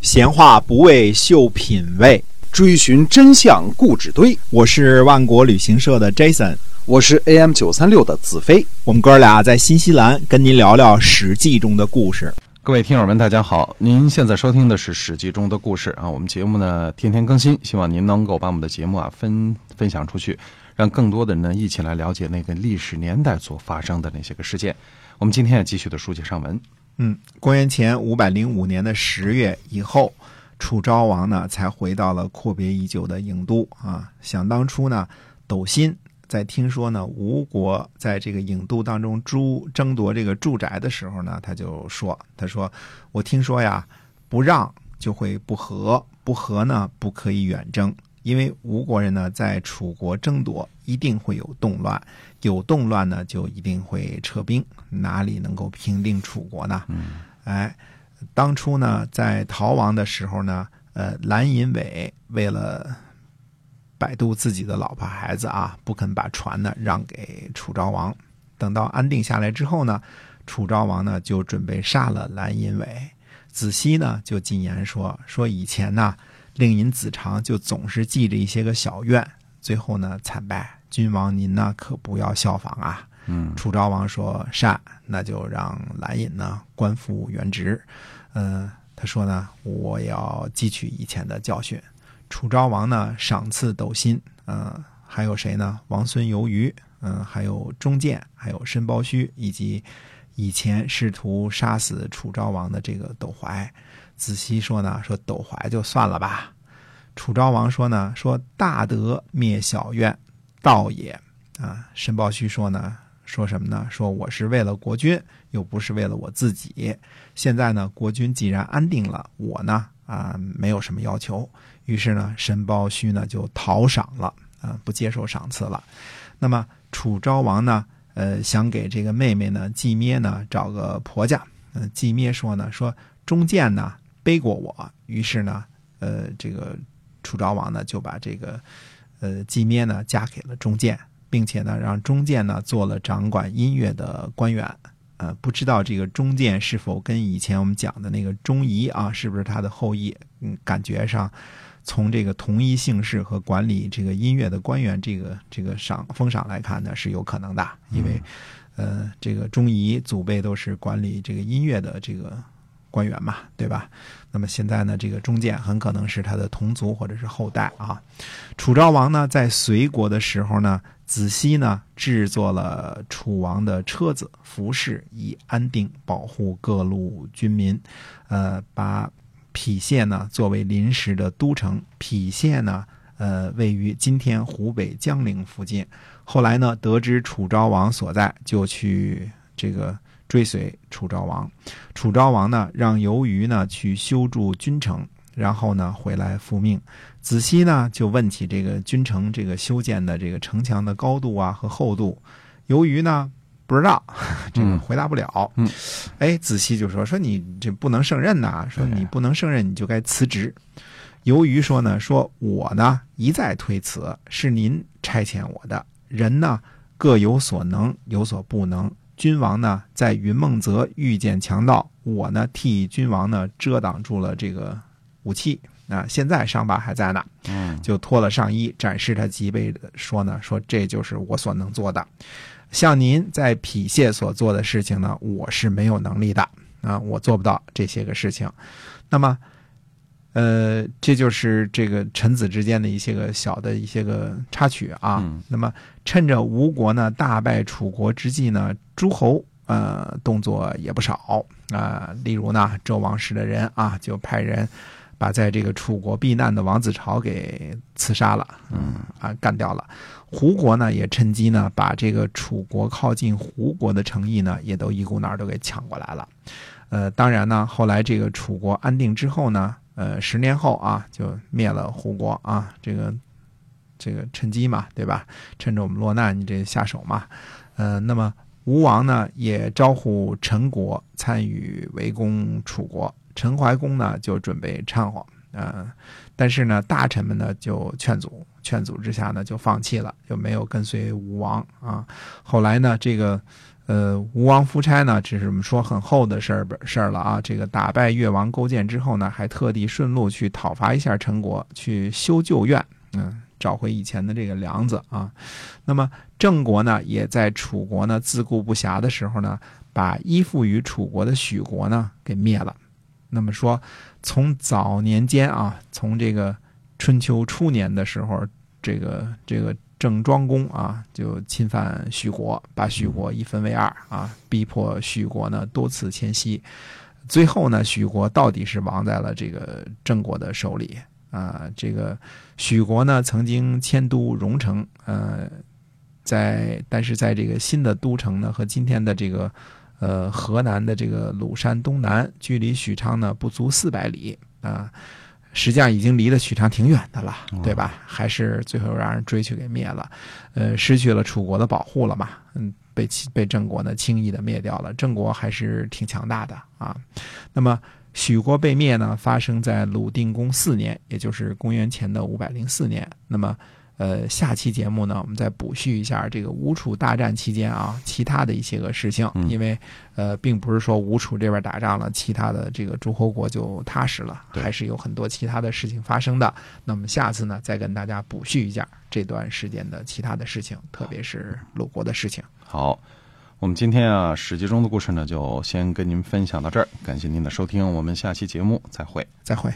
闲话不为秀品味，追寻真相故纸堆。我是万国旅行社的 Jason，我是 AM 九三六的子飞。我们哥俩在新西兰跟您聊聊《史记》中的故事。各位听友们，大家好！您现在收听的是《史记》中的故事啊。我们节目呢天天更新，希望您能够把我们的节目啊分分享出去，让更多的人呢一起来了解那个历史年代所发生的那些个事件。我们今天也继续的书接上文。嗯，公元前五百零五年的十月以后，楚昭王呢才回到了阔别已久的郢都啊。想当初呢，斗辛在听说呢吴国在这个郢都当中争争夺这个住宅的时候呢，他就说：“他说我听说呀，不让就会不和，不和呢不可以远征。”因为吴国人呢，在楚国争夺，一定会有动乱，有动乱呢，就一定会撤兵，哪里能够平定楚国呢？嗯哎，当初呢，在逃亡的时候呢，呃，蓝银伟为了摆渡自己的老婆孩子啊，不肯把船呢让给楚昭王。等到安定下来之后呢，楚昭王呢就准备杀了蓝银伟。子西呢就进言说：说以前呢。令尹子长就总是记着一些个小怨，最后呢惨败。君王您呢可不要效仿啊！嗯，楚昭王说善，那就让蓝尹呢官复原职。嗯，他说呢我要汲取以前的教训。楚昭王呢赏赐斗心，嗯，还有谁呢？王孙游于，嗯，还有钟建，还有申包胥，以及以前试图杀死楚昭王的这个斗怀。子熙说呢，说斗怀就算了吧。楚昭王说呢，说大德灭小怨，道也啊。申包胥说呢，说什么呢？说我是为了国君，又不是为了我自己。现在呢，国君既然安定了，我呢啊没有什么要求。于是呢，申包胥呢就讨赏了啊，不接受赏赐了。那么楚昭王呢，呃，想给这个妹妹呢季咩呢找个婆家。嗯，季咩说呢，说中建呢。背过我，于是呢，呃，这个楚昭王呢就把这个呃季咩呢嫁给了钟建，并且呢让钟建呢做了掌管音乐的官员。呃，不知道这个钟建是否跟以前我们讲的那个钟仪啊，是不是他的后裔？嗯，感觉上从这个同一姓氏和管理这个音乐的官员这个这个赏封赏来看呢，是有可能的，因为呃，这个钟仪祖辈都是管理这个音乐的这个。官员嘛，对吧？那么现在呢，这个中建很可能是他的同族或者是后代啊。楚昭王呢，在隋国的时候呢，子熙呢制作了楚王的车子、服饰，以安定保护各路军民。呃，把郫县呢作为临时的都城，郫县呢，呃，位于今天湖北江陵附近。后来呢，得知楚昭王所在，就去这个。追随楚昭王，楚昭王呢让由于呢去修筑君城，然后呢回来复命。子熙呢就问起这个君城这个修建的这个城墙的高度啊和厚度，由于呢不知道，这个回答不了。嗯，哎，子熙就说说你这不能胜任呐，说你不能胜任你就该辞职。由于说呢说我呢一再推辞，是您差遣我的人呢各有所能有所不能。君王呢，在云梦泽遇见强盗，我呢替君王呢遮挡住了这个武器啊。现在伤疤还在呢，嗯，就脱了上衣，展示他脊背，说呢，说这就是我所能做的。像您在郫县所做的事情呢，我是没有能力的啊，我做不到这些个事情。那么。呃，这就是这个臣子之间的一些个小的一些个插曲啊。那么，趁着吴国呢大败楚国之际呢，诸侯呃动作也不少啊。例如呢，周王室的人啊，就派人把在这个楚国避难的王子朝给刺杀了，嗯啊，干掉了。胡国呢也趁机呢把这个楚国靠近胡国的城邑呢，也都一股脑都给抢过来了。呃，当然呢，后来这个楚国安定之后呢。呃，十年后啊，就灭了胡国啊，这个这个趁机嘛，对吧？趁着我们落难，你这下手嘛。呃，那么吴王呢，也招呼陈国参与围攻楚国。陈怀公呢，就准备掺和，呃，但是呢，大臣们呢就劝阻，劝阻之下呢，就放弃了，就没有跟随吴王啊。后来呢，这个呃，吴王夫差呢，只是我们说很厚的事儿事儿了啊。这个打败越王勾践之后呢，还特地顺路去讨伐一下陈国，去修旧院，嗯，找回以前的这个梁子啊。那么郑国呢，也在楚国呢自顾不暇的时候呢，把依附于楚国的许国呢给灭了。那么说，从早年间啊，从这个春秋初年的时候，这个这个郑庄公啊，就侵犯许国，把许国一分为二啊，逼迫许国呢多次迁徙。最后呢，许国到底是亡在了这个郑国的手里啊。这个许国呢，曾经迁都荣城，呃，在但是在这个新的都城呢，和今天的这个。呃，河南的这个鲁山东南，距离许昌呢不足四百里啊，实际上已经离了许昌挺远的了，对吧？还是最后让人追去给灭了，呃，失去了楚国的保护了嘛，嗯，被被郑国呢轻易的灭掉了。郑国还是挺强大的啊。那么许国被灭呢，发生在鲁定公四年，也就是公元前的五百零四年。那么。呃，下期节目呢，我们再补叙一下这个吴楚大战期间啊，其他的一些个事情。因为呃，并不是说吴楚这边打仗了，其他的这个诸侯国就踏实了，还是有很多其他的事情发生的。那么下次呢，再跟大家补叙一下这段时间的其他的事情，特别是鲁国的事情。好，我们今天啊，史记中的故事呢，就先跟您分享到这儿。感谢您的收听，我们下期节目再会，再会。